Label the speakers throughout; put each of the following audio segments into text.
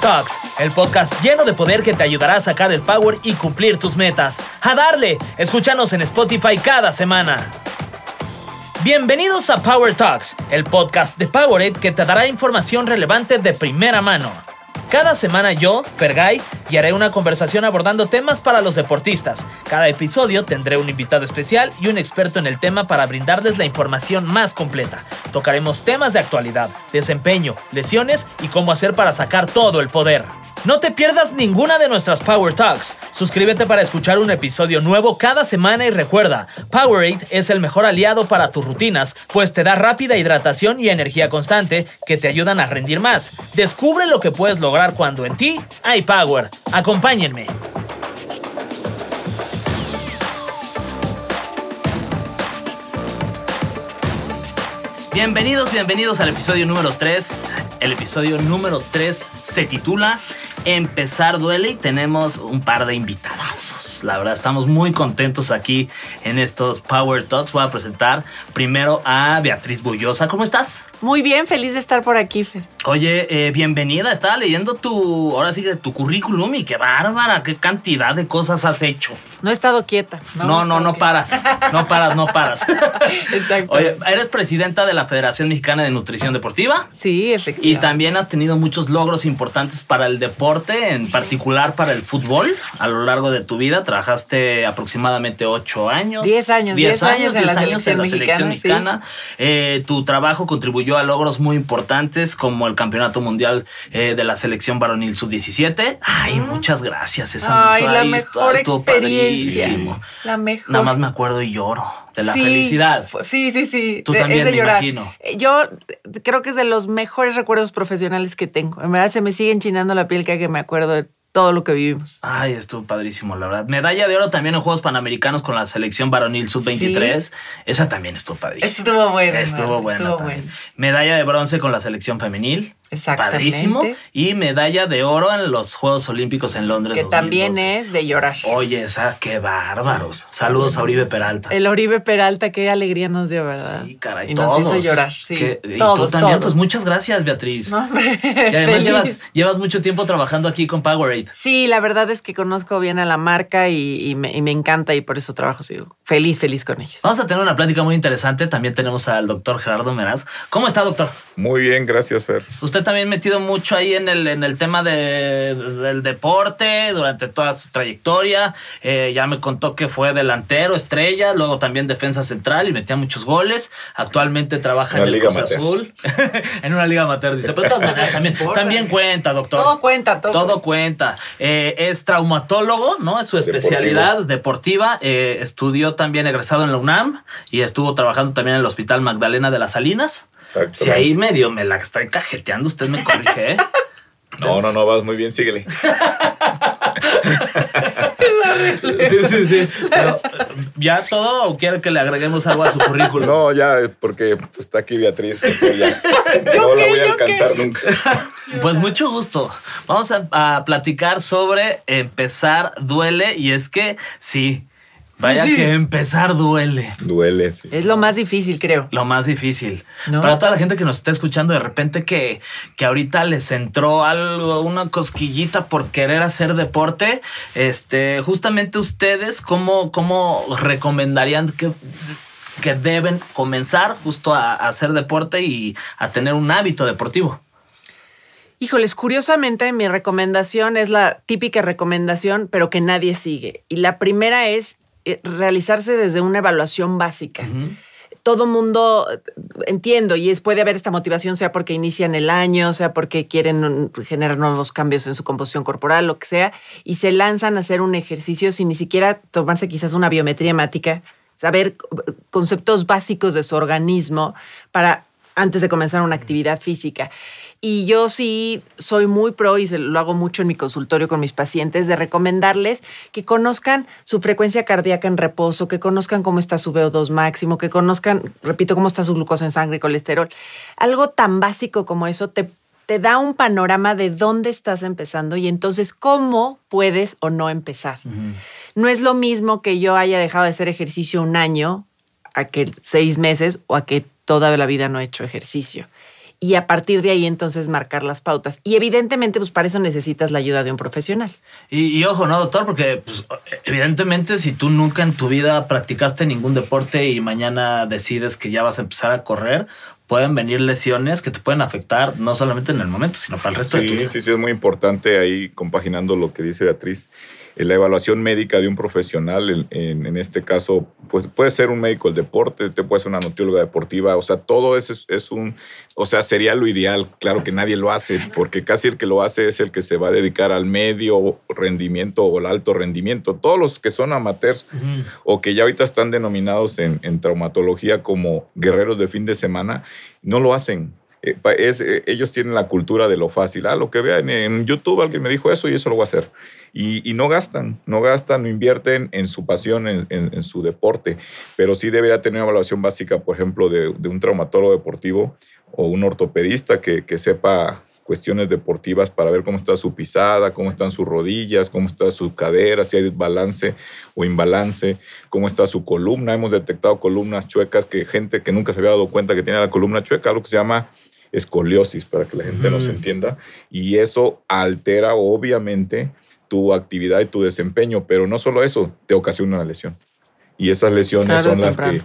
Speaker 1: Talks, el podcast lleno de poder que te ayudará a sacar el power y cumplir tus metas. ¡A darle! Escúchanos en Spotify cada semana. Bienvenidos a Power Talks, el podcast de Powerade que te dará información relevante de primera mano. Cada semana yo, Fergay, haré una conversación abordando temas para los deportistas. Cada episodio tendré un invitado especial y un experto en el tema para brindarles la información más completa. Tocaremos temas de actualidad, desempeño, lesiones y cómo hacer para sacar todo el poder. No te pierdas ninguna de nuestras Power Talks. Suscríbete para escuchar un episodio nuevo cada semana y recuerda, Powerade es el mejor aliado para tus rutinas, pues te da rápida hidratación y energía constante que te ayudan a rendir más. Descubre lo que puedes lograr cuando en ti hay Power. Acompáñenme. Bienvenidos, bienvenidos al episodio número 3. El episodio número 3 se titula Empezar duele y tenemos un par de invitadazos. La verdad, estamos muy contentos aquí en estos Power Talks. Voy a presentar primero a Beatriz Bullosa. ¿Cómo estás?
Speaker 2: Muy bien, feliz de estar por aquí, Fer.
Speaker 1: Oye, eh, bienvenida. Estaba leyendo tu, ahora sí que tu currículum y qué bárbara, qué cantidad de cosas has hecho.
Speaker 2: No he estado quieta.
Speaker 1: No, no, no, paras. No paras, no paras.
Speaker 2: Exacto.
Speaker 1: Oye, eres presidenta de la Federación Mexicana de Nutrición Deportiva.
Speaker 2: Sí, efectivamente.
Speaker 1: Y también has tenido muchos logros importantes para el deporte, en particular para el fútbol. A lo largo de tu vida trabajaste aproximadamente ocho años.
Speaker 2: Diez años, diez, años, en la, selección,
Speaker 1: mexicana. Eh, tu trabajo contribuyó a logros muy importantes como el Campeonato Mundial eh, de la Selección Varonil Sub-17. Ay, muchas gracias.
Speaker 2: Esa Ay, la mejor experiencia la mejor.
Speaker 1: Nada más me acuerdo y lloro de la felicidad.
Speaker 2: Sí, sí, sí.
Speaker 1: Tú también, me imagino.
Speaker 2: Eh, yo creo que es de los mejores recuerdos profesionales que tengo. En verdad se me sigue enchinando la piel cada que me acuerdo de todo lo que vivimos.
Speaker 1: Ay, estuvo padrísimo, la verdad. Medalla de oro también en Juegos Panamericanos con la selección varonil sub-23. Esa también estuvo padrísima.
Speaker 2: Estuvo buena.
Speaker 1: Estuvo buena. Medalla de bronce con la selección femenil.
Speaker 2: Exactamente.
Speaker 1: Padrísimo. Y medalla de oro en los Juegos Olímpicos en Londres.
Speaker 2: Que también es de llorar.
Speaker 1: Oye, esa, qué bárbaros. Saludos a Oribe Peralta.
Speaker 2: El Oribe Peralta, qué alegría nos dio, ¿verdad?
Speaker 1: Sí, caray.
Speaker 2: Y
Speaker 1: todos.
Speaker 2: nos hizo llorar. Sí.
Speaker 1: y tú también, pues muchas gracias, Beatriz.
Speaker 2: No,
Speaker 1: y además llevas, mucho tiempo trabajando aquí con Powerade.
Speaker 2: Sí, la verdad es que conozco bien a la marca y, me, y me, encanta y por eso trabajo. Sí, feliz, feliz con ellos.
Speaker 1: Vamos a tener una plática muy interesante. También tenemos al doctor Gerardo Meraz. ¿Cómo está, doctor?
Speaker 3: Muy bien, gracias, Fer.
Speaker 1: Usted también metido mucho ahí en el, en el tema de, del deporte durante toda su trayectoria. Eh, ya me contó que fue delantero, estrella, luego también defensa central y metía muchos goles. Actualmente trabaja en el Liga Cruz Azul. en una liga amateur, dice. Pero de todas maneras también, también cuenta, doctor.
Speaker 2: Todo cuenta, todo.
Speaker 1: Todo cuenta. Eh, es traumatólogo, ¿no? Es su especialidad deportiva. Eh, estudió también egresado en la UNAM y estuvo trabajando también en el Hospital Magdalena de las Salinas. Si ahí medio me la estoy cajeteando, usted me corrige, ¿eh?
Speaker 3: No, no, no, vas muy bien, síguele.
Speaker 1: sí, sí, sí. Pero, ¿Ya todo o quiere que le agreguemos algo a su currículum?
Speaker 3: No, ya, porque está aquí Beatriz. Ya, no la voy a alcanzar nunca.
Speaker 1: Pues mucho gusto. Vamos a, a platicar sobre empezar duele y es que sí, Vaya que empezar duele.
Speaker 3: Duele, sí.
Speaker 2: Es lo más difícil, creo.
Speaker 1: Lo más difícil. Para toda la gente que nos está escuchando de repente que, que ahorita les entró algo, una cosquillita por querer hacer deporte, este, justamente ustedes, ¿cómo, cómo recomendarían que, que deben comenzar justo a, a hacer deporte y a tener un hábito deportivo?
Speaker 2: Híjoles, curiosamente mi recomendación es la típica recomendación, pero que nadie sigue. Y la primera es realizarse desde una evaluación básica. Todo mundo, entiendo, y es, puede haber esta motivación, sea porque inician el año, sea porque quieren generar nuevos cambios en su composición corporal, lo que sea, y se lanzan a hacer un ejercicio sin ni siquiera tomarse quizás una biometría hemática, saber conceptos básicos de su organismo para antes de comenzar una actividad física. Y yo sí soy muy pro y se lo hago mucho en mi consultorio con mis pacientes de recomendarles que conozcan su frecuencia cardíaca en reposo, que conozcan cómo está su VO2 máximo, que conozcan, repito, cómo está su glucosa en sangre y colesterol. Algo tan básico como eso te te da un panorama de dónde estás empezando y entonces cómo puedes o no empezar. No es lo mismo que yo haya dejado de hacer ejercicio un año a que seis meses o a que toda la vida no he hecho ejercicio. Y a partir de ahí entonces marcar las pautas. Y evidentemente, pues para eso necesitas la ayuda de un profesional.
Speaker 1: Y, ojo, ¿no, doctor? Porque pues, evidentemente si tú nunca en tu vida practicaste ningún deporte y mañana decides que ya vas a empezar a correr, pueden venir lesiones que te pueden afectar no solamente en el momento, sino para el resto
Speaker 3: de
Speaker 1: tu
Speaker 3: vida. Sí, sí, es muy importante ahí compaginando lo que dice Beatriz la evaluación médica de un profesional, en, este caso, pues puede ser un médico del deporte, te puede ser una nutrióloga deportiva, o sea, todo eso es, un, o sea, sería lo ideal. Claro que nadie lo hace, porque casi el que lo hace es el que se va a dedicar al medio rendimiento o al alto rendimiento. Todos los que son amateurs o que ya ahorita están denominados en, traumatología como guerreros de fin de semana, no lo hacen. Eh, eh, ellos tienen la cultura de lo fácil. Ah, lo que vean en YouTube, alguien me dijo eso y eso lo voy a hacer y, no gastan, no gastan, no invierten en su pasión, en, su deporte, pero sí debería tener una evaluación básica, por ejemplo, de, un traumatólogo deportivo o un ortopedista que, sepa cuestiones deportivas para ver cómo está su pisada, cómo están sus rodillas, cómo está su cadera, si hay balance o imbalance, cómo está su columna. Hemos detectado columnas chuecas que gente que nunca se había dado cuenta que tiene la columna chueca, algo que se llama escoliosis, para que la gente nos entienda. Y eso altera obviamente tu actividad y tu desempeño, pero no solo eso, te ocasiona una lesión. Y esas lesiones son las que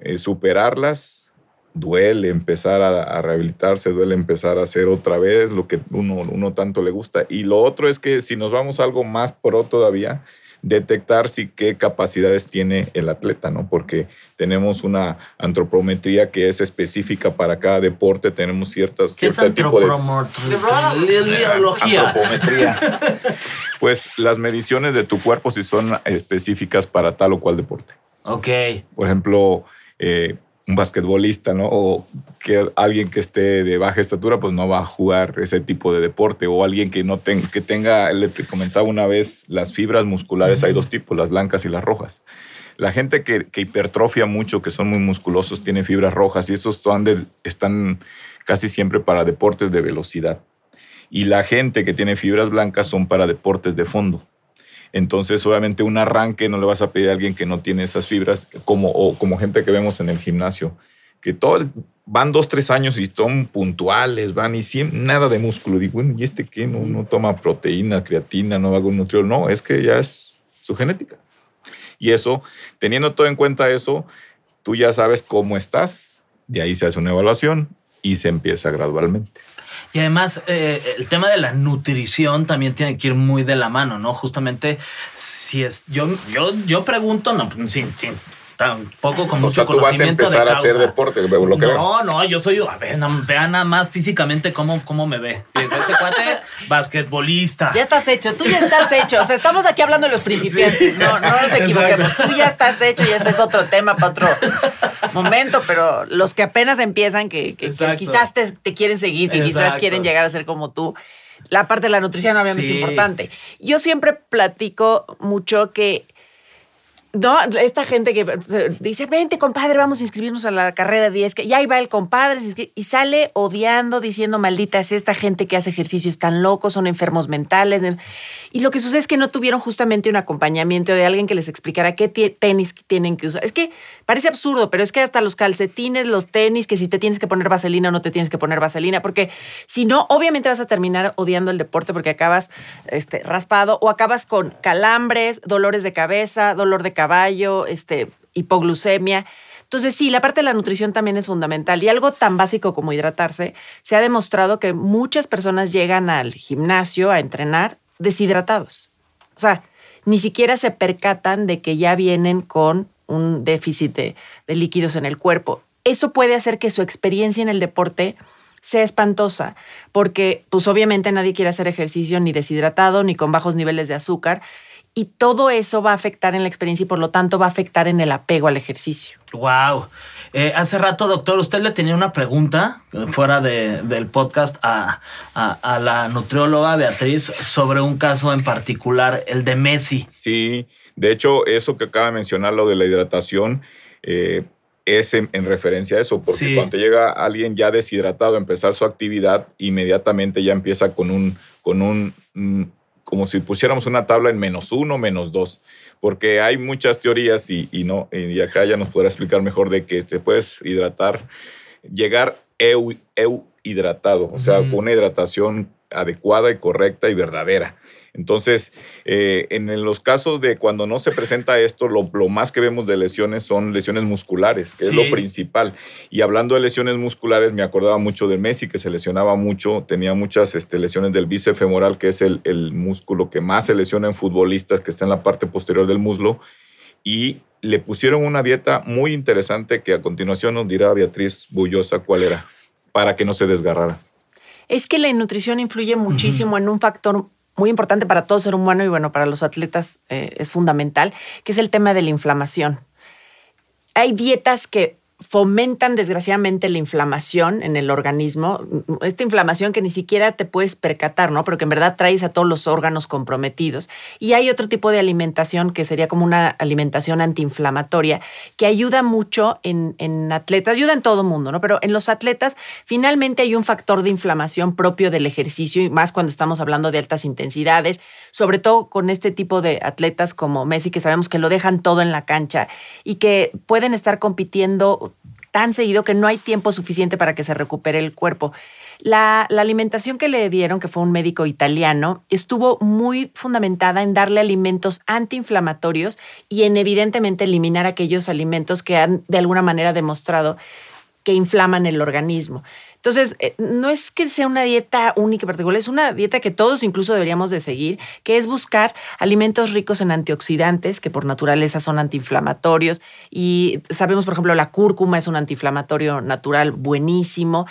Speaker 3: eh, superarlas duele empezar a, rehabilitarse, duele empezar a hacer otra vez lo que uno, uno tanto le gusta. Y lo otro es que si nos vamos a algo más pro todavía, detectar si qué capacidades tiene el atleta, ¿no? Porque tenemos una antropometría que es específica para cada deporte, tenemos ciertas
Speaker 1: ¿Qué es antropometría?
Speaker 3: pues las mediciones de tu cuerpo si son específicas para tal o cual deporte.
Speaker 1: Ok.
Speaker 3: Por ejemplo, eh, un basquetbolista, ¿no? O que alguien que esté de baja estatura, pues no va a jugar ese tipo de deporte. O alguien que no tenga, que tenga, le te comentaba una vez, las fibras musculares, hay dos tipos, las blancas y las rojas. La gente que, hipertrofia mucho, que son muy musculosos, tiene fibras rojas y esos están casi siempre para deportes de velocidad. Y la gente que tiene fibras blancas son para deportes de fondo. Entonces, obviamente, un arranque no le vas a pedir a alguien que no tiene esas fibras, como, o como gente que vemos en el gimnasio, que todo, van dos, tres años y son puntuales, van y nada de músculo. Digo, bueno, ¿y este qué? No, no toma proteína, creatina, no hago un nutriólogo. No, es que ya es su genética. Y eso, teniendo todo en cuenta eso, tú ya sabes cómo estás, de ahí se hace una evaluación y se empieza gradualmente.
Speaker 1: Y además, eh, el tema de la nutrición también tiene que ir muy de la mano, ¿no? Justamente, si es. Yo, yo, yo pregunto, no, sin, sin tampoco con mucho tú vas a empezar a hacer
Speaker 3: deporte, lo que
Speaker 1: No, no, yo soy, a ver, vean nada más físicamente cómo, cómo me ve. Este cuate, basquetbolista.
Speaker 2: Ya estás hecho, tú ya estás hecho. O sea, estamos aquí hablando de los principiantes, no, no nos equivoquemos. Tú ya estás hecho y ese es otro tema para otro momento, pero los que apenas empiezan, que, quizás te, quieren seguir, que quizás quieren llegar a ser como tú, la parte de la nutrición obviamente es importante. Yo siempre platico mucho que no, esta gente que dice, vente compadre, vamos a inscribirnos a la carrera 10, que ya ahí va el compadre y sale odiando, diciendo, maldita es esta gente que hace ejercicio, están locos, son enfermos mentales. Y lo que sucede es que no tuvieron justamente un acompañamiento de alguien que les explicara qué tenis tienen que usar. Es que parece absurdo, pero es que hasta los calcetines, los tenis, que si te tienes que poner vaselina o no te tienes que poner vaselina, porque si no, obviamente vas a terminar odiando el deporte porque acabas este, raspado o acabas con calambres, dolores de cabeza, dolor de cabeza caballo, este, hipoglucemia. Entonces, sí, la parte de la nutrición también es fundamental. Y algo tan básico como hidratarse, se ha demostrado que muchas personas llegan al gimnasio a entrenar deshidratados. O sea, ni siquiera se percatan de que ya vienen con un déficit de, de líquidos en el cuerpo. Eso puede hacer que su experiencia en el deporte sea espantosa, porque pues obviamente nadie quiere hacer ejercicio ni deshidratado ni con bajos niveles de azúcar y todo eso va a afectar en la experiencia y por lo tanto va a afectar en el apego al ejercicio.
Speaker 1: Wow. Eh, hace rato, doctor, usted le tenía una pregunta fuera del podcast a, la nutrióloga Beatriz sobre un caso en particular, el de Messi.
Speaker 3: Sí, de hecho, eso que acaba de mencionar, lo de la hidratación, eh, es en, referencia a eso, porque cuando llega alguien ya deshidratado a empezar su actividad, inmediatamente ya empieza con un, con un mm, como si pusiéramos una tabla en menos uno, menos dos, porque hay muchas teorías y, no, y acá ya nos podrá explicar mejor de que te puedes hidratar, llegar hidratado, o sea, con una hidratación adecuada y correcta y verdadera. Entonces, eh, en los casos de cuando no se presenta esto, lo, más que vemos de lesiones son lesiones musculares, que es lo principal. Y hablando de lesiones musculares, me acordaba mucho de Messi, que se lesionaba mucho, tenía muchas este, lesiones del bíceps femoral, que es el, el músculo que más se lesiona en futbolistas, que está en la parte posterior del muslo. Y le pusieron una dieta muy interesante que a continuación nos dirá Beatriz Bullosa cuál era, para que no se desgarrara.
Speaker 2: Es que la nutrición influye muchísimo en un factor muy importante para todo ser humano y bueno, para los atletas eh, es fundamental, que es el tema de la inflamación. Hay dietas que fomentan desgraciadamente la inflamación en el organismo, esta inflamación que ni siquiera te puedes percatar, ¿no? Pero que en verdad traes a todos los órganos comprometidos. Y hay otro tipo de alimentación que sería como una alimentación antiinflamatoria que ayuda mucho en, en atletas, ayuda en todo mundo, ¿no? Pero en los atletas finalmente hay un factor de inflamación propio del ejercicio y más cuando estamos hablando de altas intensidades, sobre todo con este tipo de atletas como Messi que sabemos que lo dejan todo en la cancha y que pueden estar compitiendo tan seguido que no hay tiempo suficiente para que se recupere el cuerpo. La, alimentación que le dieron, que fue un médico italiano, estuvo muy fundamentada en darle alimentos antiinflamatorios y en evidentemente eliminar aquellos alimentos que han de alguna manera demostrado que inflaman el organismo. Entonces, eh, no es que sea una dieta única y particular, es una dieta que todos incluso deberíamos de seguir, que es buscar alimentos ricos en antioxidantes, que por naturaleza son antiinflamatorios. Y sabemos, por ejemplo, la cúrcuma es un antiinflamatorio natural buenísimo.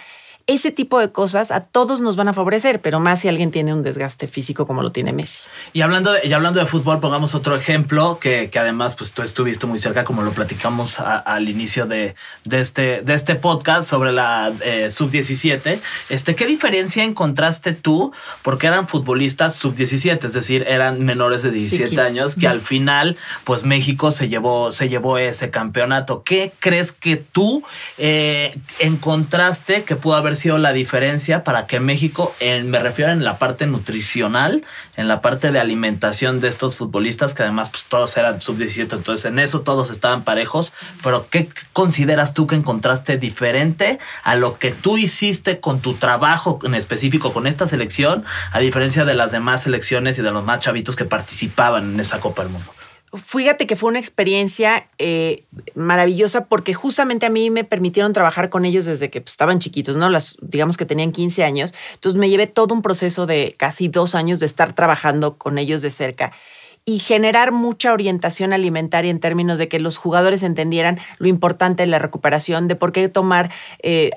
Speaker 2: Ese tipo de cosas a todos nos van a favorecer, pero más si alguien tiene un desgaste físico como lo tiene Messi.
Speaker 1: Y hablando de, y hablando de fútbol, pongamos otro ejemplo que, que además pues tú estuviste muy cerca, como lo platicamos al inicio de, de, este, de este podcast sobre la eh, sub-17. Este, ¿Qué diferencia encontraste tú? Porque eran futbolistas sub-17, es decir, eran menores de 17 años, que al final pues México se llevó, se llevó ese campeonato. ¿Qué crees que tú eh, encontraste que pudo haber sido la diferencia para que México, me refiero en la parte nutricional, en la parte de alimentación de estos futbolistas, que además pues todos eran sub-17, entonces en eso todos estaban parejos, pero ¿qué consideras tú que encontraste diferente a lo que tú hiciste con tu trabajo en específico con esta selección, a diferencia de las demás selecciones y de los más chavitos que participaban en esa Copa del Mundo?
Speaker 2: Fíjate que fue una experiencia eh, maravillosa porque justamente a mí me permitieron trabajar con ellos desde que pues, estaban chiquitos, ¿no? Las, digamos que tenían 15 años. Entonces me llevé todo un proceso de casi dos años de estar trabajando con ellos de cerca y generar mucha orientación alimentaria en términos de que los jugadores entendieran lo importante de la recuperación, de por qué tomar eh,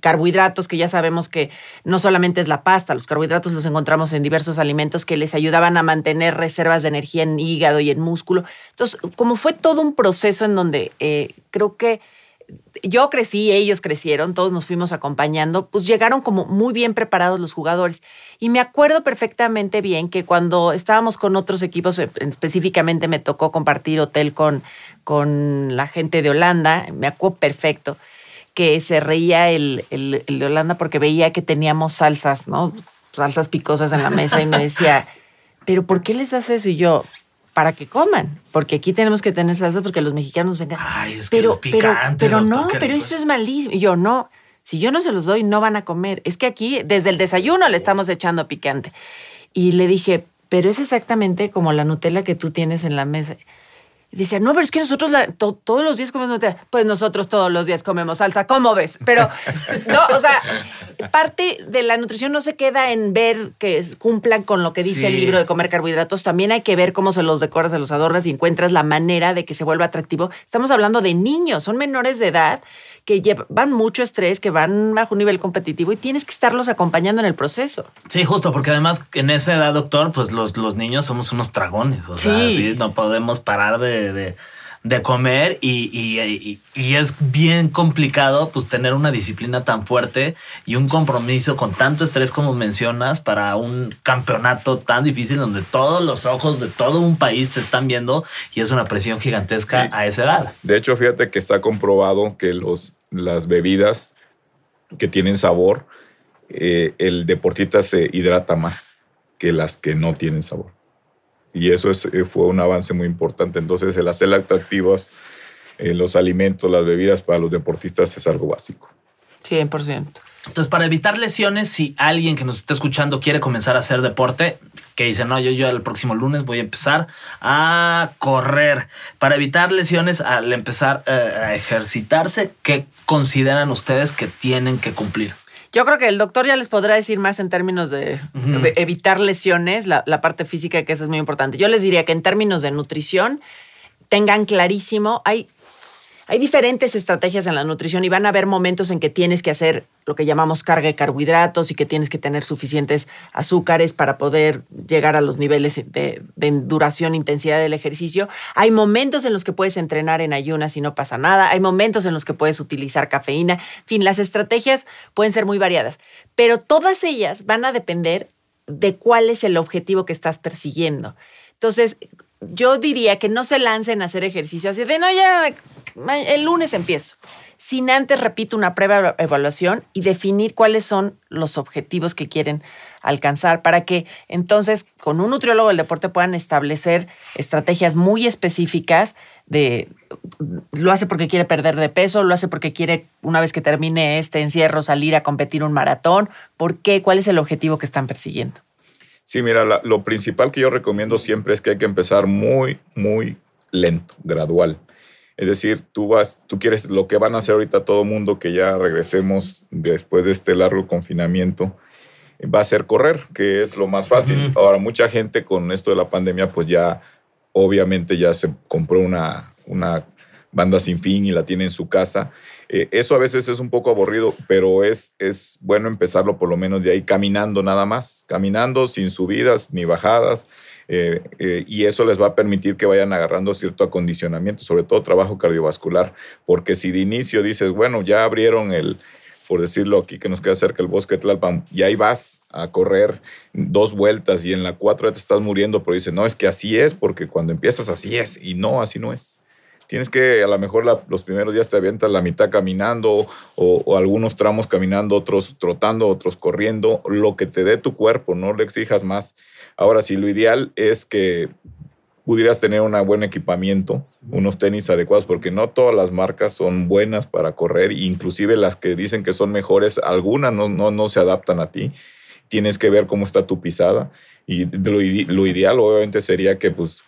Speaker 2: carbohidratos, que ya sabemos que no solamente es la pasta, los carbohidratos los encontramos en diversos alimentos que les ayudaban a mantener reservas de energía en hígado y en músculo. Entonces, como fue todo un proceso en donde eh, creo que yo crecí, ellos crecieron, todos nos fuimos acompañando, pues llegaron como muy bien preparados los jugadores. Y me acuerdo perfectamente bien que cuando estábamos con otros equipos, eh, específicamente me tocó compartir hotel con, con la gente de Holanda, me acuerdo perfecto que se reía el, el, de Holanda porque veía que teníamos salsas, ¿no? Salsas picosas en la mesa y me decía, ¿pero por qué les haces eso? Y yo, para que coman, porque aquí tenemos que tener salsas porque los mexicanos nos encantan.
Speaker 1: Ay, es que pero,
Speaker 2: picante, pero, pero no, pero eso es malísimo. Y yo, no, si yo no se los doy, no van a comer. Es que aquí, desde el desayuno, le estamos echando picante. Y le dije, pero es exactamente como la Nutella que tú tienes en la mesa. Y decía, no, pero es que nosotros todos los días comemos Nutella. Pues nosotros todos los días comemos salsa, ¿cómo ves? Pero, no, o sea, parte de la nutrición no se queda en ver que cumplan con lo que dice el libro de comer carbohidratos. También hay que ver cómo se los decoras, se los adornas y encuentras la manera de que se vuelva atractivo. Estamos hablando de niños, son menores de edad que llevan mucho estrés, que van bajo un nivel competitivo y tienes que estarlos acompañando en el proceso.
Speaker 1: Sí, justo, porque además en esa edad, doctor, pues los, los niños somos unos dragones, o sea, sí, no podemos parar de, comer y, es bien complicado pues tener una disciplina tan fuerte y un compromiso con tanto estrés como mencionas para un campeonato tan difícil donde todos los ojos de todo un país te están viendo y es una presión gigantesca a esa edad.
Speaker 3: De hecho, fíjate que está comprobado que los, las bebidas que tienen sabor, eh, el deportista se hidrata más que las que no tienen sabor. Y eso es, eh, fue un avance muy importante. Entonces, el hacer atractivos eh, los alimentos, las bebidas para los deportistas es algo básico.
Speaker 2: 100%.
Speaker 1: Entonces, para evitar lesiones, si alguien que nos está escuchando quiere comenzar a hacer deporte, que dice, no, yo, yo el próximo lunes voy a empezar a correr. Para evitar lesiones, al empezar eh, a ejercitarse, ¿qué consideran ustedes que tienen que cumplir?
Speaker 2: Yo creo que el doctor ya les podrá decir más en términos de evitar lesiones, la, la, parte física, que eso es muy importante. Yo les diría que en términos de nutrición, tengan clarísimo, hay hay diferentes estrategias en la nutrición y van a haber momentos en que tienes que hacer lo que llamamos carga de carbohidratos y que tienes que tener suficientes azúcares para poder llegar a los niveles de, duración, intensidad del ejercicio. Hay momentos en los que puedes entrenar en ayunas y no pasa nada. Hay momentos en los que puedes utilizar cafeína. En fin, las estrategias pueden ser muy variadas, pero todas ellas van a depender de cuál es el objetivo que estás persiguiendo. Entonces, yo diría que no se lancen a hacer ejercicio así de, no, ya, el lunes empiezo. Sin antes, repito, una prueba evaluación y definir cuáles son los objetivos que quieren alcanzar para que entonces con un nutriólogo del deporte puedan establecer estrategias muy específicas de lo hace porque quiere perder de peso, lo hace porque quiere una vez que termine este encierro salir a competir un maratón, ¿por qué? ¿Cuál es el objetivo que están persiguiendo?
Speaker 3: Sí, mira, lo principal que yo recomiendo siempre es que hay que empezar muy, muy lento, gradual. Es decir, tú vas, tú quieres lo que van a hacer ahorita todo mundo que ya regresemos después de este largo confinamiento, va a ser correr, que es lo más fácil. Ahora, mucha gente con esto de la pandemia, pues ya obviamente ya se compró una, una banda sin fin y la tiene en su casa. Eh, eso a veces es un poco aburrido, pero es, es bueno empezarlo por lo menos de ahí caminando nada más, caminando sin subidas ni bajadas. Eh, eh, y eso les va a permitir que vayan agarrando cierto acondicionamiento, sobre todo trabajo cardiovascular, porque si de inicio dices, bueno, ya abrieron el, por decirlo aquí, que nos queda cerca el bosque de Tlalpan, y ahí vas a correr dos vueltas y en la cuatro ya te estás muriendo, pero dices, no, es que así es, porque cuando empiezas así es, y no, así no es. Tienes que, a lo mejor los primeros días te avientas la mitad caminando o, algunos tramos caminando, otros trotando, otros corriendo, lo que te dé tu cuerpo, no le exijas más. Ahora sí, lo ideal es que pudieras tener un buen equipamiento, unos tenis adecuados, porque no todas las marcas son buenas para correr, inclusive las que dicen que son mejores, algunas no, no, no se adaptan a ti. Tienes que ver cómo está tu pisada y lo, lo ideal obviamente sería que pues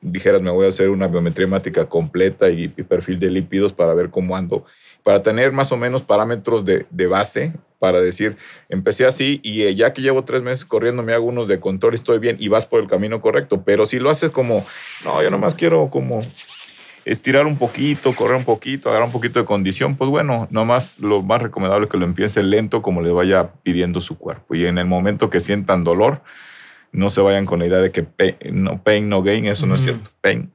Speaker 3: dijeras, me voy a hacer una biometría hemática completa y, perfil de lípidos para ver cómo ando, para tener más o menos parámetros de, base, para decir, empecé así y eh, ya que llevo tres meses corriendo, me hago unos de control y estoy bien y vas por el camino correcto. Pero si lo haces como, no, yo nomás quiero como estirar un poquito, correr un poquito, agarrar un poquito de condición, pues bueno, nomás lo más recomendable es que lo empiece lento como le vaya pidiendo su cuerpo. Y en el momento que sientan dolor, no se vayan con la idea de que no pain, no gain, eso no es cierto. Pain,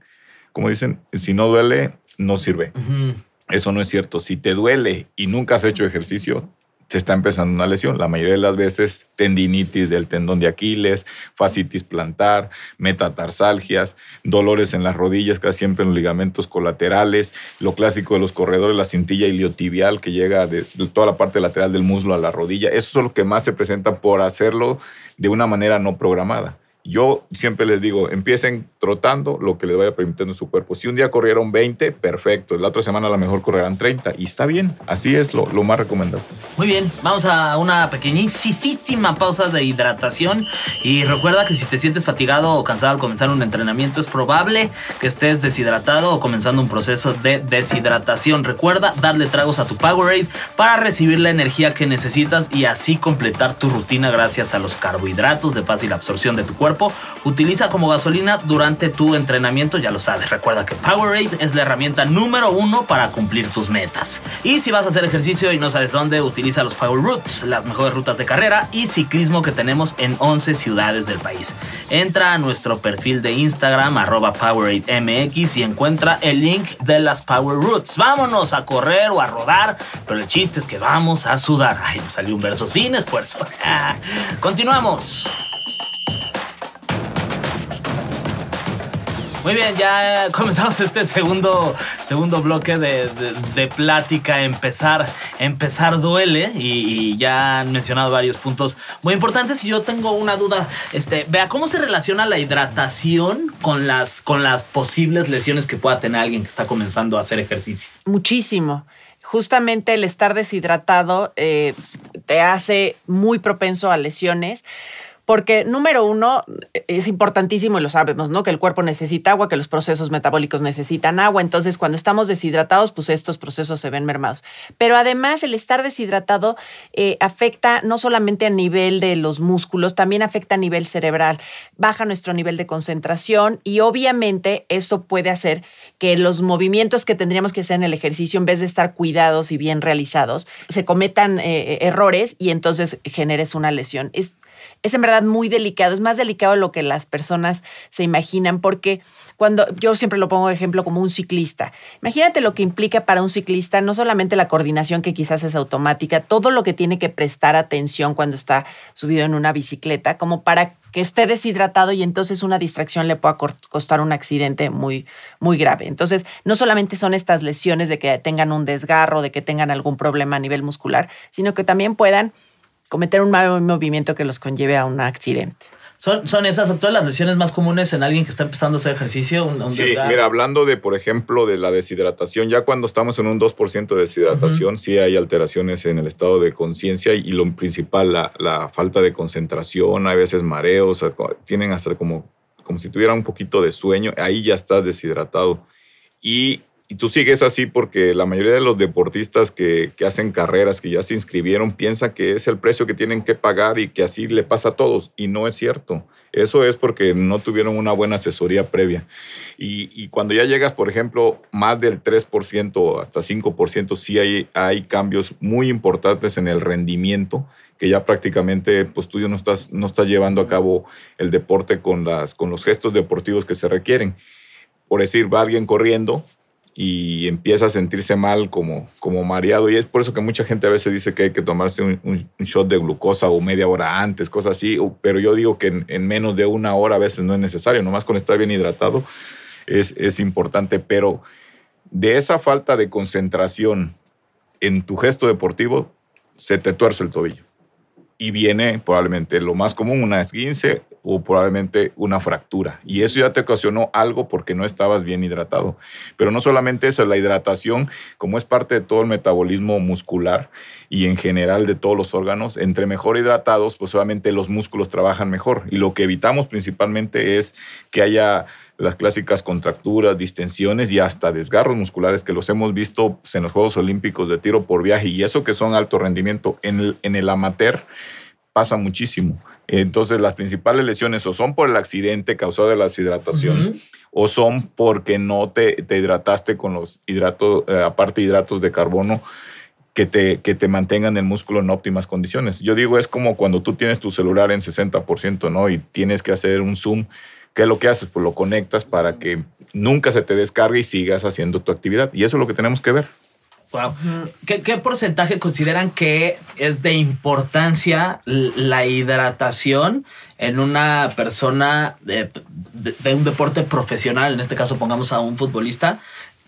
Speaker 3: como dicen, si no duele, no sirve. Eso no es cierto. Si te duele y nunca has hecho ejercicio, te está empezando una lesión. La mayoría de las veces tendinitis del tendón de Aquiles, fascitis plantar, metatarsalgias, dolores en las rodillas, casi siempre en los ligamentos colaterales, lo clásico de los corredores, la cintilla iliotibial que llega de, toda la parte lateral del muslo a la rodilla. Eso es lo que más se presenta por hacerlo de una manera no programada. Yo siempre les digo, empiecen trotando lo que les vaya permitiendo su cuerpo. Si un día corrieron 20, perfecto. La otra semana a lo mejor correrán 30 y está bien. Así es lo, más recomendable.
Speaker 1: Muy bien, vamos a una pequeñísima pausa de hidratación. Y recuerda que si te sientes fatigado o cansado al comenzar un entrenamiento, es probable que estés deshidratado o comenzando un proceso de deshidratación. Recuerda darle tragos a tu Powerade para recibir la energía que necesitas y así completar tu rutina gracias a los carbohidratos de fácil absorción de tu cuerpo utiliza como gasolina durante tu entrenamiento, ya lo sabes. Recuerda que Powerade es la herramienta número uno para cumplir tus metas. Y si vas a hacer ejercicio y no sabes dónde, utiliza los Power Routes, las mejores rutas de carrera y ciclismo que tenemos en 11 ciudades del país. Entra a nuestro perfil de Instagram, arroba PowerAdeMX y encuentra el link de las Power Routes. Vámonos a correr o a rodar, pero el chiste es que vamos a sudar. Ay, me salió un verso sin esfuerzo. Continuamos. Muy bien, ya comenzamos este segundo, segundo bloque de, plática. Empezar, empezar duele y, ya han mencionado varios puntos muy importantes. Y yo tengo una duda. Este, vea, ¿cómo se relaciona la hidratación con las, con las posibles lesiones que pueda tener alguien que está comenzando a hacer ejercicio?
Speaker 2: Muchísimo justamente el estar deshidratado, eh, te hace muy propenso a lesiones. Porque número uno, es importantísimo y lo sabemos, ¿no? Que el cuerpo necesita agua, que los procesos metabólicos necesitan agua. Entonces, cuando estamos deshidratados, pues estos procesos se ven mermados. Pero además, el estar deshidratado eh, afecta no solamente a nivel de los músculos, también afecta a nivel cerebral. Baja nuestro nivel de concentración y obviamente esto puede hacer que los movimientos que tendríamos que hacer en el ejercicio, en vez de estar cuidados y bien realizados, se cometan eh, errores y entonces generes una lesión. Es es en verdad muy delicado, es más delicado de lo que las personas se imaginan, porque cuando yo siempre lo pongo de ejemplo como un ciclista, imagínate lo que implica para un ciclista no solamente la coordinación que quizás es automática, todo lo que tiene que prestar atención cuando está subido en una bicicleta, como para que esté deshidratado y entonces una distracción le pueda costar un accidente muy, muy grave. Entonces, no solamente son estas lesiones de que tengan un desgarro, de que tengan algún problema a nivel muscular, sino que también puedan cometer un mal movimiento que los conlleve a un accidente.
Speaker 1: Son, son esas todas las lesiones más comunes en alguien que está empezando a hacer ejercicio.
Speaker 3: sí, mira, hablando de, por ejemplo, de la deshidratación, ya cuando estamos en un 2% de deshidratación, sí hay alteraciones en el estado de conciencia y lo principal, la, la, falta de concentración, a veces mareos, tienen hasta como, como si tuvieran un poquito de sueño, ahí ya estás deshidratado. Y y tú sigues así porque la mayoría de los deportistas que, hacen carreras, que ya se inscribieron, piensa que es el precio que tienen que pagar y que así le pasa a todos. Y no es cierto. Eso es porque no tuvieron una buena asesoría previa. Y, cuando ya llegas, por ejemplo, más del 3%, hasta 5%, sí hay, hay cambios muy importantes en el rendimiento que ya prácticamente pues tú no estás, no estás llevando a cabo el deporte con, las, con los gestos deportivos que se requieren. Por decir, va alguien corriendo, y empieza a sentirse mal como, como mareado. Y es por eso que mucha gente a veces dice que hay que tomarse un, shot de glucosa o media hora antes, cosas así. Pero yo digo que en, menos de una hora a veces no es necesario, nomás con estar bien hidratado es, es importante. Pero de esa falta de concentración en tu gesto deportivo, se te tuerce el tobillo y viene probablemente lo más común, una esguince o probablemente una fractura. Y eso ya te ocasionó algo porque no estabas bien hidratado. Pero no solamente eso, la hidratación, como es parte de todo el metabolismo muscular y en general de todos los órganos, entre mejor hidratados, pues obviamente los músculos trabajan mejor. Y lo que evitamos principalmente es que haya las clásicas contracturas, distensiones y hasta desgarros musculares que los hemos visto en los Juegos Olímpicos de tiro por viaje y eso que son alto rendimiento. En el amateur pasa muchísimo. Entonces las principales lesiones o son por el accidente causado de la deshidratación o son porque no te, te hidrataste con los hidratos, eh, aparte hidratos de carbono que te, que te mantengan el músculo en óptimas condiciones. Yo digo, es como cuando tú tienes tu celular en 60%, ¿no? Y tienes que hacer un zoom ¿Qué es lo que haces? Pues lo conectas para que nunca se te descargue y sigas haciendo tu actividad. Y eso es lo que tenemos que ver.
Speaker 1: Wow. ¿Qué, porcentaje consideran que es de importancia la hidratación en una persona de, un deporte profesional? En este caso, pongamos a un futbolista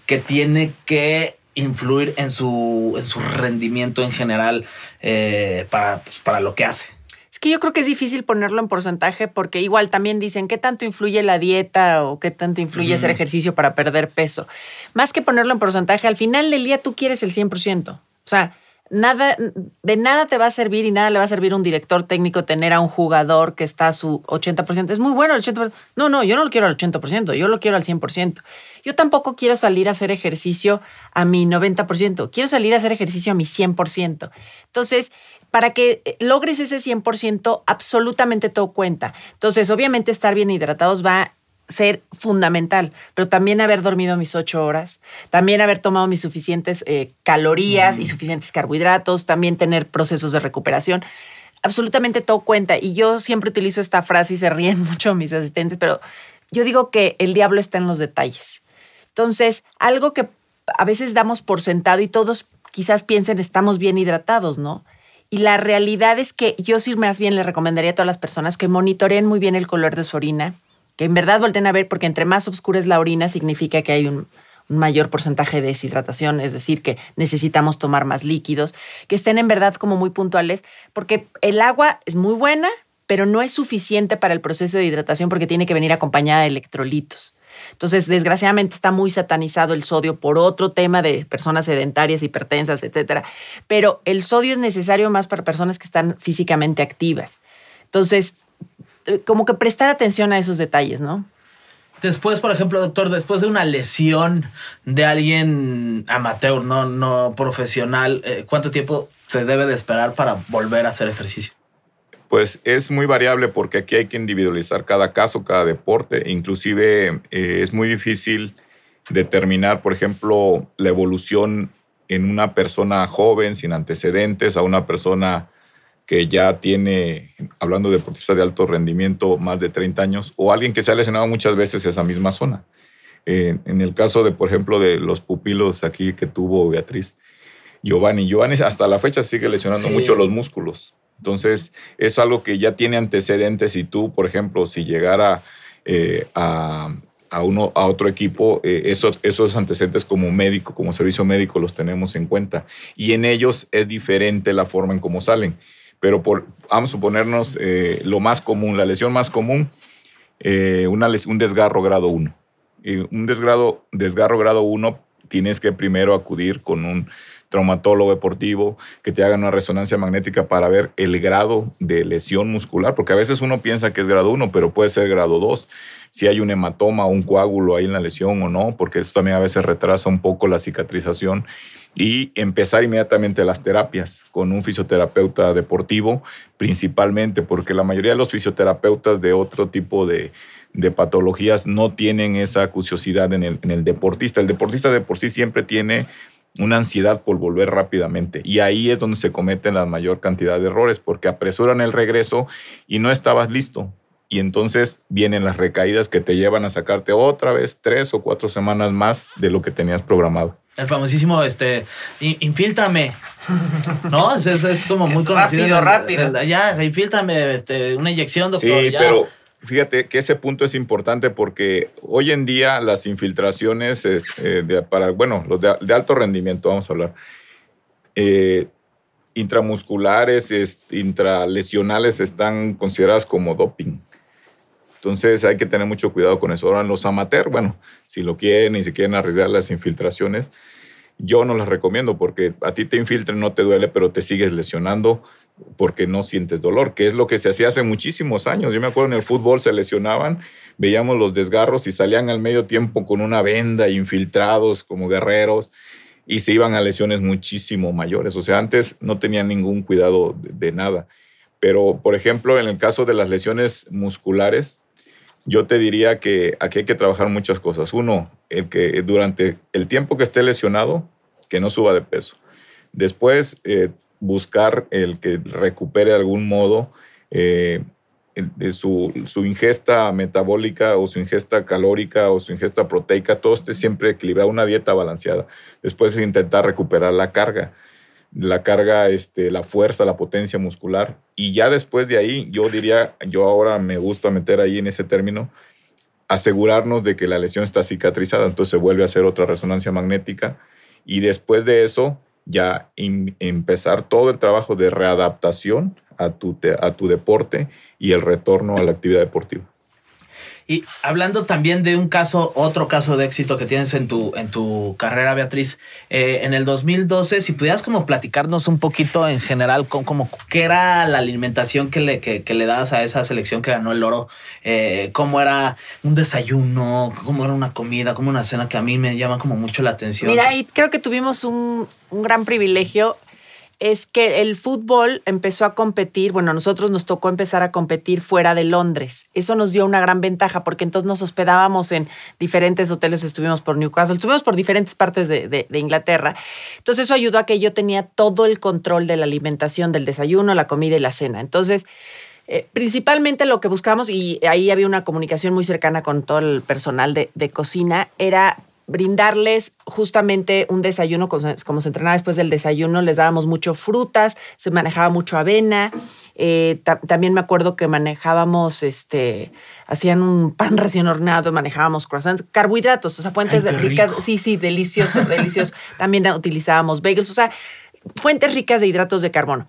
Speaker 1: que tiene que influir en su, en su rendimiento en general eh, para, pues, para lo que hace.
Speaker 2: Es que yo creo que es difícil ponerlo en porcentaje porque igual también dicen qué tanto influye la dieta o qué tanto influye hacer ejercicio para perder peso. Más que ponerlo en porcentaje, al final del día tú quieres el 100%. O sea, nada, de nada te va a servir y nada le va a servir a un director técnico tener a un jugador que está a su 80%. Es muy bueno el 80%. No, no, yo no lo quiero al 80%, yo lo quiero al 100%. Yo tampoco quiero salir a hacer ejercicio a mi 90%, quiero salir a hacer ejercicio a mi 100%. Entonces, para que eh, logres ese 100%, absolutamente todo cuenta. Entonces, obviamente estar bien hidratados va ser fundamental, pero también haber dormido mis ocho horas, también haber tomado mis suficientes eh, calorías y mm. suficientes carbohidratos, también tener procesos de recuperación. Absolutamente todo cuenta. Y yo siempre utilizo esta frase y se ríen mucho mis asistentes, pero yo digo que el diablo está en los detalles. Entonces, algo que a veces damos por sentado y todos quizás piensen estamos bien hidratados, ¿no? Y la realidad es que yo sí más bien le recomendaría a todas las personas que monitoreen muy bien el color de su orina, que en verdad volten a ver, porque entre más oscura es la orina significa que hay un, mayor porcentaje de deshidratación, es decir, que necesitamos tomar más líquidos, que estén en verdad como muy puntuales, porque el agua es muy buena, pero no es suficiente para el proceso de hidratación porque tiene que venir acompañada de electrolitos. Entonces, desgraciadamente está muy satanizado el sodio por otro tema de personas sedentarias, hipertensas, etcétera. Pero el sodio es necesario más para personas que están físicamente activas. Entonces, como que prestar atención a esos detalles, ¿no?
Speaker 1: Después, por ejemplo, doctor, después de una lesión de alguien amateur, no, no profesional, eh, ¿cuánto tiempo se debe de esperar para volver a hacer ejercicio?
Speaker 3: Pues es muy variable porque aquí hay que individualizar cada caso, cada deporte. Inclusive eh, es muy difícil determinar, por ejemplo, la evolución en una persona joven sin antecedentes a una persona que ya tiene, hablando de deportistas de alto rendimiento, más de 30 años, o alguien que se ha lesionado muchas veces esa misma zona. Eh, en el caso de, por ejemplo, de los pupilos aquí que tuvo Beatriz, Giovanni, Giovanni hasta la fecha sigue lesionando mucho los músculos. Entonces, es algo que ya tiene antecedentes y tú, por ejemplo, si llegara eh, a, uno, a otro equipo, eh, esos antecedentes como médico, como servicio médico, los tenemos en cuenta. Y en ellos es diferente la forma en cómo salen pero por, vamos a suponernos eh, lo más común, la lesión más común, eh, una un desgarro grado 1. un desgarro, desgarro grado 1 tienes que primero acudir con un traumatólogo deportivo que te haga una resonancia magnética para ver el grado de lesión muscular, porque a veces uno piensa que es grado 1, pero puede ser grado 2, si hay un hematoma o un coágulo ahí en la lesión o no, porque eso también a veces retrasa un poco la cicatrización y empezar inmediatamente las terapias con un fisioterapeuta deportivo, principalmente porque la mayoría de los fisioterapeutas de otro tipo de, patologías no tienen esa acuciosidad en el, en el deportista. El deportista de por sí siempre tiene una ansiedad por volver rápidamente. Y ahí es donde se cometen la mayor cantidad de errores, porque apresuran el regreso y no estabas listo y entonces vienen las recaídas que te llevan a sacarte otra vez tres o cuatro semanas más de lo que tenías programado.
Speaker 1: El famosísimo, este, infiltrame, ¿no? Eso es, como muy conocido.
Speaker 2: Rápido, rápido.
Speaker 1: Ya, infiltrame, este, una inyección, doctor.
Speaker 3: Sí, pero fíjate que ese punto es importante porque hoy en día las infiltraciones, eh, para, bueno, los de, alto rendimiento, vamos a hablar, eh, intramusculares, intralesionales están consideradas como doping. Entonces hay que tener mucho cuidado con eso. Ahora los amateurs, bueno, si lo quieren y si quieren arriesgar las infiltraciones, yo no las recomiendo porque a ti te infiltren, no te duele, pero te sigues lesionando porque no sientes dolor, que es lo que se hacía hace muchísimos años. Yo me acuerdo en el fútbol se lesionaban, veíamos los desgarros y salían al medio tiempo con una venda, infiltrados como guerreros y se iban a lesiones muchísimo mayores. O sea, antes no tenían ningún cuidado de, de nada. Pero, por ejemplo, en el caso de las lesiones musculares, yo te diría que aquí hay que trabajar muchas cosas. Uno, el que durante el tiempo que esté lesionado, que no suba de peso. Después, eh, buscar el que recupere de algún modo eh, de su, su, ingesta metabólica o su ingesta calórica o su ingesta proteica, todo esté siempre equilibrado, una dieta balanceada. Después, intentar recuperar la carga la carga, este, la fuerza, la potencia muscular. Y ya después de ahí, yo diría, yo ahora me gusta meter ahí en ese término, asegurarnos de que la lesión está cicatrizada, entonces se vuelve a hacer otra resonancia magnética y después de eso ya empezar todo el trabajo de readaptación a tu, a tu deporte y el retorno a la actividad deportiva.
Speaker 1: Y hablando también de un caso, otro caso de éxito que tienes en tu, en tu carrera, Beatriz, eh, en el 2012, si pudieras como platicarnos un poquito en general, con, como qué era la alimentación que le, que, le dabas a esa selección que ganó el oro, eh, cómo era un desayuno, cómo era una comida, cómo una cena que a mí me llama como mucho la atención.
Speaker 2: Mira, y creo que tuvimos un, un gran privilegio es que el fútbol empezó a competir, bueno, a nosotros nos tocó empezar a competir fuera de Londres. Eso nos dio una gran ventaja porque entonces nos hospedábamos en diferentes hoteles, estuvimos por Newcastle, estuvimos por diferentes partes de, Inglaterra. Entonces eso ayudó a que yo tenía todo el control de la alimentación, del desayuno, la comida y la cena. Entonces... Eh, principalmente lo que buscamos, y ahí había una comunicación muy cercana con todo el personal de, de cocina, era brindarles justamente un desayuno, como se entrenaba después del desayuno, les dábamos mucho frutas, se manejaba mucho avena, eh, también me acuerdo que manejábamos, este, hacían un pan recién horneado, manejábamos croissants, carbohidratos, o sea, fuentes de ricas, sí, sí, delicioso, delicioso. También utilizábamos bagels, o sea, fuentes ricas de hidratos de carbono.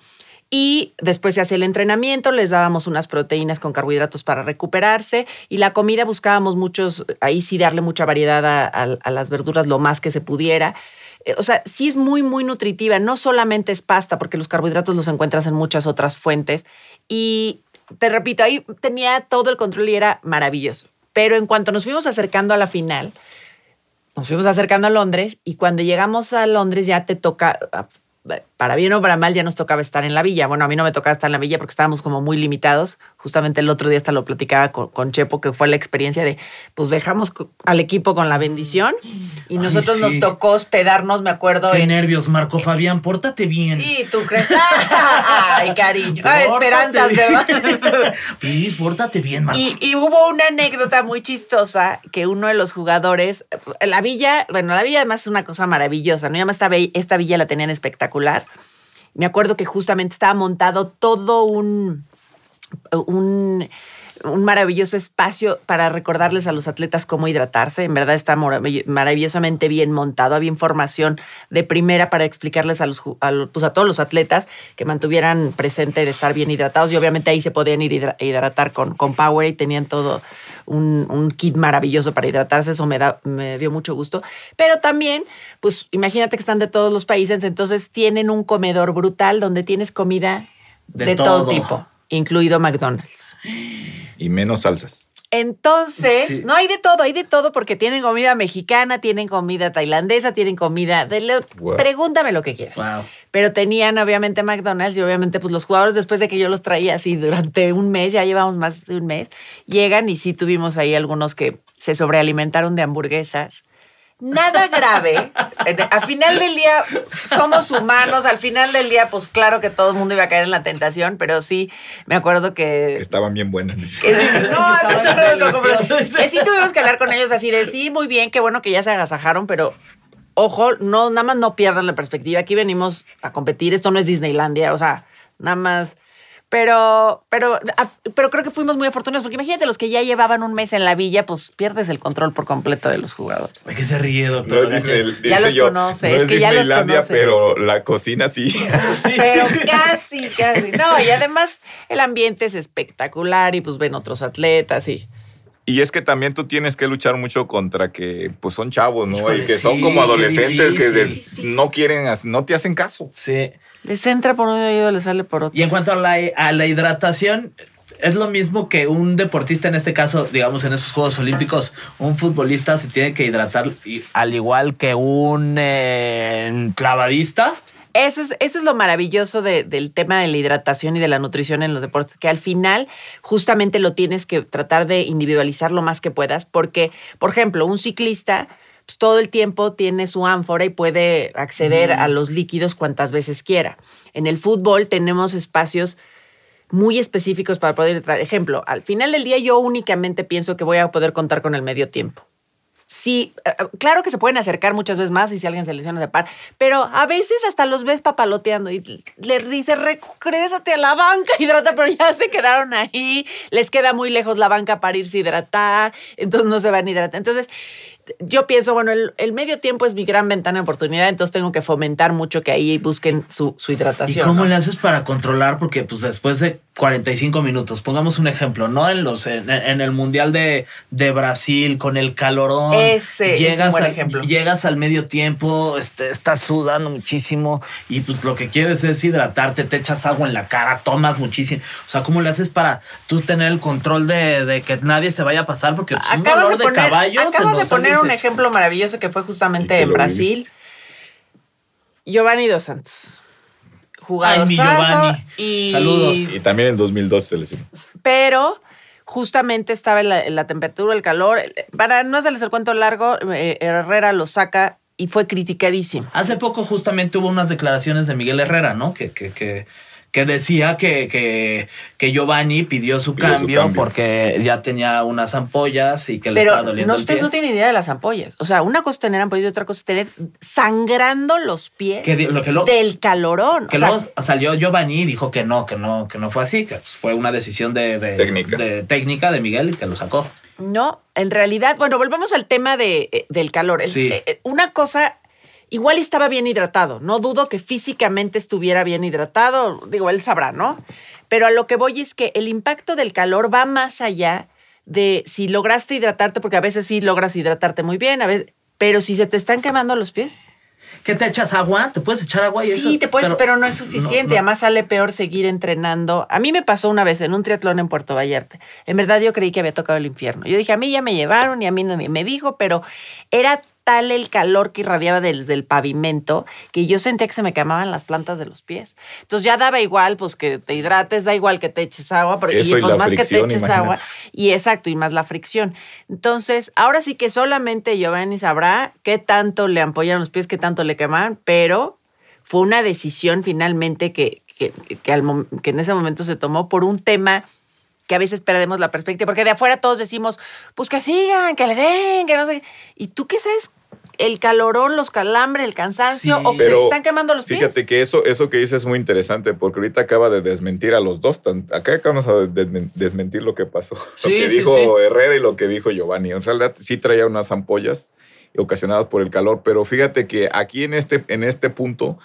Speaker 2: Y después se hacía el entrenamiento, les dábamos unas proteínas con carbohidratos para recuperarse y la comida buscábamos muchos, ahí sí darle mucha variedad a, las verduras lo más que se pudiera. Eh, O sea, sí es muy, muy nutritiva. No solamente es pasta, porque los carbohidratos los encuentras en muchas otras fuentes. Y te repito, ahí tenía todo el control y era maravilloso. Pero en cuanto nos fuimos acercando a la final, nos fuimos acercando a Londres y cuando llegamos a Londres ya te toca, para bien o para mal, ya nos tocaba estar en la villa. Bueno, a mí no me tocaba estar en la villa porque estábamos como muy limitados. Justamente el otro día hasta lo platicaba con, con Chepo, que fue la experiencia de, pues dejamos al equipo con la bendición y
Speaker 1: Ay,
Speaker 2: nosotros
Speaker 1: sí.
Speaker 2: nos tocó hospedarnos, me acuerdo.
Speaker 1: Qué
Speaker 2: en-
Speaker 1: nervios, Marco Fabián, pórtate bien.
Speaker 2: y tú crees, ay, cariño, ay, esperanzas. ¿verdad?
Speaker 1: Please, pórtate bien, Marco.
Speaker 2: Y, y hubo una anécdota muy chistosa que uno de los jugadores, la villa, bueno, la villa además es una cosa maravillosa, ¿no? Y además esta, esta villa la tenían espectacular. Me acuerdo que justamente estaba montado todo un, un, maravilloso espacio para recordarles a los atletas cómo hidratarse. En verdad está marav- maravillosamente bien montado. Había información de primera para explicarles a, los, a, pues a todos los atletas que mantuvieran presente el estar bien hidratados. Y obviamente ahí se podían ir hidra- hidratar con Power y tenían todo un, un kit maravilloso para hidratarse. Eso me, da, me dio mucho gusto. Pero también, pues imagínate que están de todos los países, entonces tienen un comedor brutal donde tienes comida
Speaker 1: De
Speaker 2: de, todo.
Speaker 1: todo.
Speaker 2: tipo, incluido McDonald's.
Speaker 3: Y menos salsas.
Speaker 2: Entonces,
Speaker 1: Sí.
Speaker 2: no hay de todo, hay de todo porque tienen comida mexicana, tienen comida tailandesa, tienen comida de lo-
Speaker 3: Wow.
Speaker 2: pregúntame lo que quieras.
Speaker 1: Wow.
Speaker 2: Pero tenían obviamente McDonald's y obviamente pues los jugadores después de que yo los traía así durante un mes, ya llevamos más de un mes, llegan y sí tuvimos ahí algunos que se sobrealimentaron de hamburguesas. Nada grave. En- Al final del día somos humanos, al final del día pues claro que todo el mundo iba a caer en la tentación, pero sí me acuerdo
Speaker 3: Que
Speaker 2: que
Speaker 3: estaban bien buenas.
Speaker 2: que sí, no. Que sí tuvimos que hablar con ellos así de sí, muy bien, qué bueno que ya se agasajaron, pero ojo, no, nada más no pierdan la perspectiva. Aquí venimos a competir, esto no es Disneylandia, o sea, nada más. Pero, pero, a- pero creo que fuimos muy afortunados, porque imagínate los que ya llevaban un mes en la villa, pues pierdes el control por completo de los jugadores.
Speaker 1: ¿De qué se ríe,
Speaker 3: No
Speaker 1: doctor?
Speaker 3: es Disney-
Speaker 2: Ya
Speaker 3: dije
Speaker 2: los
Speaker 3: yo,
Speaker 2: conoce,
Speaker 3: no
Speaker 2: es que ya los conoce.
Speaker 3: pero la cocina sí.
Speaker 2: Pero casi, casi. No, y además el ambiente es espectacular y pues ven otros atletas y.
Speaker 3: Y es que también tú tienes que luchar mucho contra que pues son chavos, ¿no?
Speaker 1: Híjole,
Speaker 3: y que son como adolescentes que de-
Speaker 1: difícil.
Speaker 2: Sí, sí,
Speaker 3: no quieren, no te hacen caso.
Speaker 1: Sí.
Speaker 2: Les entra por un oído, les sale por otro.
Speaker 1: Y en cuanto a la, a la hidratación, es lo mismo que un deportista, en este caso, digamos, en esos Juegos Olímpicos, un futbolista se tiene que hidratar y- al igual que un eh, clavadista.
Speaker 2: Eso es, eso es lo maravilloso de- del tema de la hidratación y de la nutrición en los deportes, que al final justamente lo tienes que tratar de individualizar lo más que puedas, porque, por ejemplo, un ciclista pues, todo el tiempo tiene su ánfora y puede acceder a los líquidos cuantas veces quiera. En el fútbol tenemos espacios muy específicos para poder entrar. Ejemplo, al final del día yo únicamente pienso que voy a poder contar con el medio tiempo. Sí, eh, claro que se pueden acercar muchas veces más y si alguien se lesiona de par, pero a veces hasta los ves papaloteando y le dice, regrésate a la banca, hidrata, pero ya se quedaron ahí, les queda muy lejos la banca para irse a hidratar, entonces no se van a hidratar. Entonces, yo pienso, bueno, el, el medio tiempo es mi gran ventana de oportunidad, entonces tengo que fomentar mucho que ahí busquen su, su
Speaker 1: ¿Y
Speaker 2: hidratación.
Speaker 1: cómo
Speaker 2: ¿no?
Speaker 1: le haces para controlar? Porque pues después de 45 minutos, pongamos un ejemplo, ¿no? En los en, en el Mundial de, de Brasil, con el calorón.
Speaker 2: Ese es un
Speaker 1: llegas
Speaker 2: buen
Speaker 1: al-
Speaker 2: ejemplo.
Speaker 1: Llegas al medio tiempo, este, estás sudando muchísimo y pues lo que quieres es hidratarte, te echas agua en la cara, tomas muchísimo. O sea, ¿cómo le haces para tú tener el control de, de que nadie se vaya a pasar? Porque pues, un dolor
Speaker 2: de poner,
Speaker 1: caballo se
Speaker 2: acabas de
Speaker 1: nos
Speaker 2: poner un ejemplo maravilloso que fue justamente en Brasil. Giovanni Dos Santos. Jugador
Speaker 1: Ay, mi Giovanni.
Speaker 2: y
Speaker 1: Saludos.
Speaker 3: Y también en 2012 se lesionó.
Speaker 2: pero justamente estaba en la, en la temperatura, el calor. Para no hacerles el cuento largo, eh, Herrera lo saca y fue criticadísimo.
Speaker 1: Hace poco justamente hubo unas declaraciones de Miguel Herrera, ¿no? Que, que, que, que decía que, que, que Giovanni pidió su,
Speaker 3: Pidió su
Speaker 1: cambio, porque ya tenía unas ampollas y que le estaba doliendo
Speaker 2: no,
Speaker 1: el
Speaker 2: ustedes
Speaker 1: pie.
Speaker 2: no tienen idea de las ampollas. O sea, una cosa es tener ampollas y otra cosa es tener sangrando los pies
Speaker 1: Que di- lo que lo-
Speaker 2: del calorón.
Speaker 1: Que
Speaker 2: o sea,
Speaker 1: luego salió Giovanni y dijo que no, que no, que no fue así, que pues, fue una decisión de, de-
Speaker 3: Técnica.
Speaker 1: de técnica de Miguel y que lo sacó.
Speaker 2: No, en realidad, bueno, volvemos al tema de, eh, del calor. El-
Speaker 1: Sí.
Speaker 2: eh, Una cosa igual estaba bien hidratado. No dudo que físicamente estuviera bien hidratado. Digo, él sabrá, ¿no? Pero a lo que voy es que el impacto del calor va más allá de si lograste hidratarte, porque a veces sí logras hidratarte muy bien, a veces, pero si se te están quemando los pies.
Speaker 1: ¿Qué te echas agua? ¿Te puedes echar agua y
Speaker 2: sí,
Speaker 1: eso?
Speaker 2: te puedes, pero, no es suficiente. Además sale peor seguir entrenando. A mí me pasó una vez en un triatlón en Puerto Vallarta. En verdad yo creí que había tocado el infierno. Yo dije, a mí ya me llevaron y a mí nadie me dijo, pero era tal el calor que irradiaba desde el pavimento que yo sentía que se me quemaban las plantas de los pies. Entonces ya daba igual, pues que te hidrates, da igual que te eches agua, pero y, pues más que te eches agua. Y exacto, y más la fricción. Entonces, ahora sí que solamente Giovanni sabrá qué tanto le ampollan los pies, qué tanto le queman, pero fue una decisión finalmente que, que, que en ese momento se tomó por un tema que a veces perdemos la perspectiva, porque de afuera todos decimos, pues que sigan, que le den, que no sé. ¿Y tú qué sabes? El calorón, los calambres, el cansancio, o que se te están quemando los
Speaker 3: pies. Fíjate que eso, eso que dices es muy interesante, porque ahorita acaba de desmentir a los dos. Acá acabamos de desmentir lo que pasó. lo que dijo Herrera y lo que dijo Giovanni. En realidad sí traía unas ampollas ocasionadas por el calor, pero fíjate que aquí en este, en este punto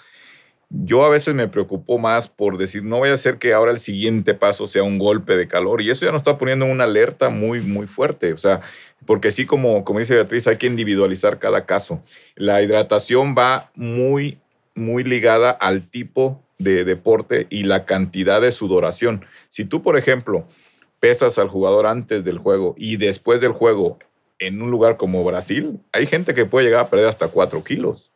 Speaker 3: yo a veces me preocupo más por decir, no voy a hacer que ahora el siguiente paso sea un golpe de calor. Y eso ya nos está poniendo una alerta muy, muy fuerte. O sea, porque sí, como, como dice Beatriz, hay que individualizar cada caso. La hidratación va muy, muy ligada al tipo de deporte y la cantidad de sudoración. Si tú, por ejemplo, pesas al jugador antes del juego y después del juego en un lugar como Brasil, hay gente que puede llegar a perder hasta 4 kilos.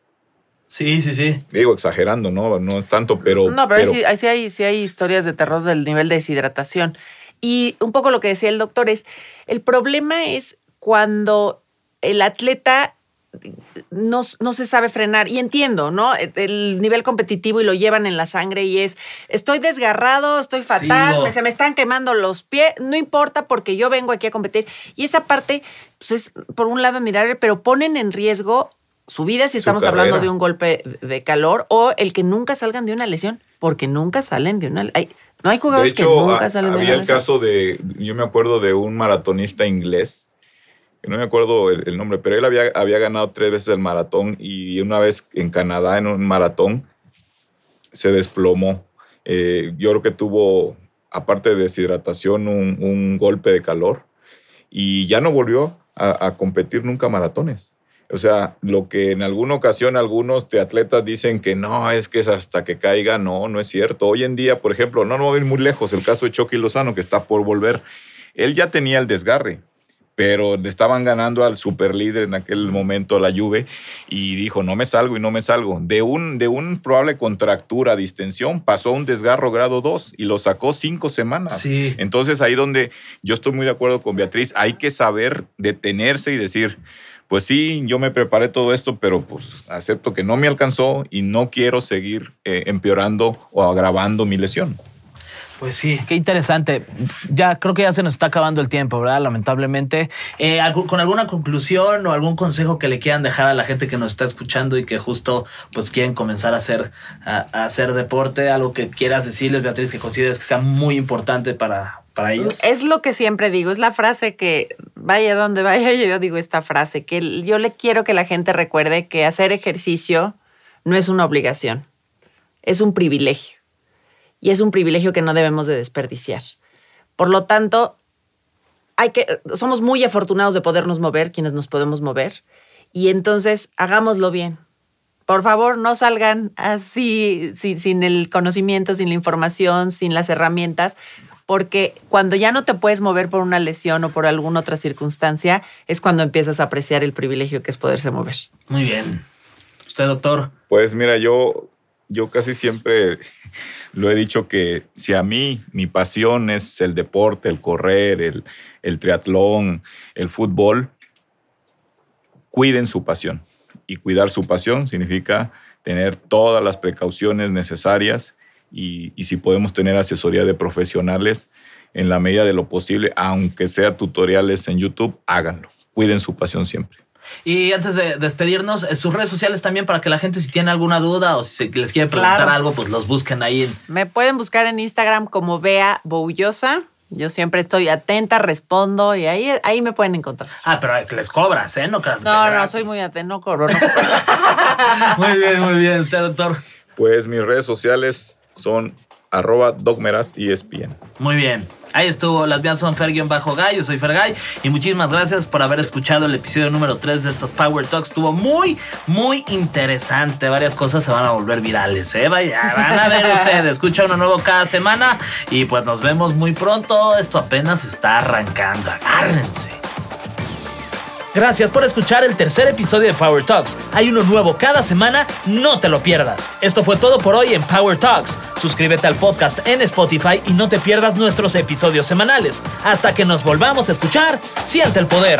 Speaker 1: Sí, sí, sí.
Speaker 3: Digo, exagerando, ¿no? No tanto, pero...
Speaker 2: No, pero, Sí, sí, hay, sí hay historias de terror del nivel de deshidratación. Y un poco lo que decía el doctor es, el problema es cuando el atleta no, no, se sabe frenar. Y entiendo, ¿no? El nivel competitivo y lo llevan en la sangre y es, estoy desgarrado, estoy fatal, se me están quemando los pies, no importa porque yo vengo aquí a competir. Y esa parte, pues es por un lado admirable, pero ponen en riesgo su vida si estamos hablando de un golpe de calor o el que nunca salgan de una lesión, porque nunca salen de una hay, No hay jugadores que nunca salen de una
Speaker 3: lesión. Había el caso de, yo me acuerdo de un maratonista inglés, que no me acuerdo el, nombre, pero él había, había ganado tres veces el maratón y una vez en Canadá en un maratón se desplomó. Eh, yo creo que tuvo, aparte de deshidratación, un, golpe de calor y ya no volvió a competir nunca maratones. O sea, lo que en alguna ocasión algunos atletas dicen que no, es que es hasta que caiga, no, no es cierto. Hoy en día, por ejemplo, no, no voy a ir muy lejos, el caso de Chucky Lozano, que está por volver, él ya tenía el desgarre, pero le estaban ganando al superlíder en aquel momento, la Juve, y dijo, no me salgo y no me salgo. De un, de un probable contractura, distensión, pasó un desgarro grado 2 y lo sacó cinco semanas.
Speaker 1: Sí.
Speaker 3: Entonces ahí donde yo estoy muy de acuerdo con Beatriz, hay que saber detenerse y decir, pues sí, yo me preparé todo esto, pero pues acepto que no me alcanzó y no quiero seguir eh, empeorando o agravando mi lesión.
Speaker 1: Pues sí, qué interesante. Ya creo que ya se nos está acabando el tiempo, ¿verdad? Lamentablemente. Eh, ¿Con alguna conclusión o algún consejo que le quieran dejar a la gente que nos está escuchando y que justo pues quieren comenzar a hacer, a hacer deporte? Algo que quieras decirles, Beatriz, que consideres que sea muy importante para,
Speaker 2: es lo que siempre digo, es la frase que vaya donde vaya, yo digo esta frase, que yo le quiero que la gente recuerde que hacer ejercicio no es una obligación, es un privilegio. Y es un privilegio que no debemos de desperdiciar. Por lo tanto, hay que, somos muy afortunados de podernos mover, quienes nos podemos mover, y entonces hagámoslo bien. Por favor, no salgan así, sin, el conocimiento, sin la información, sin las herramientas, porque cuando ya no te puedes mover por una lesión o por alguna otra circunstancia, es cuando empiezas a apreciar el privilegio que es poderse mover.
Speaker 1: Muy bien. ¿Usted, doctor?
Speaker 3: Pues mira, yo, yo casi siempre lo he dicho que si a mí mi pasión es el deporte, el correr, el, el triatlón, el fútbol, cuiden su pasión. Y cuidar su pasión significa tener todas las precauciones necesarias y, si podemos tener asesoría de profesionales en la medida de lo posible, aunque sea tutoriales en YouTube, háganlo. Cuiden su pasión siempre.
Speaker 1: Y antes de despedirnos, eh, sus redes sociales también para que la gente si tiene alguna duda o si les quiere preguntar algo, pues los busquen ahí.
Speaker 2: Me pueden buscar en Instagram como Bea Boullosa Yo siempre estoy atenta, respondo y ahí, ahí me pueden encontrar.
Speaker 1: Ah, pero les cobras, ¿eh? No,
Speaker 2: no, no, soy muy atenta, no cobro. No
Speaker 1: muy bien, muy bien, doctor.
Speaker 3: Pues mis redes sociales son arroba dogmeras ESPN.
Speaker 1: Muy bien. Ahí estuvo, las vías son bajo yo soy Fergay y muchísimas gracias por haber escuchado el episodio número 3 de estos Power Talks. Estuvo muy, muy interesante. Varias cosas se van a volver virales, ¿eh? Vaya, van a ver ustedes. Escucha uno nuevo cada semana y pues nos vemos muy pronto. Esto apenas está arrancando. Agárrense. Gracias por escuchar el tercer episodio de Power Talks. Hay uno nuevo cada semana, no te lo pierdas. Esto fue todo por hoy en Power Talks. Suscríbete al podcast en Spotify y no te pierdas nuestros episodios semanales. Hasta que nos volvamos a escuchar, siente el poder.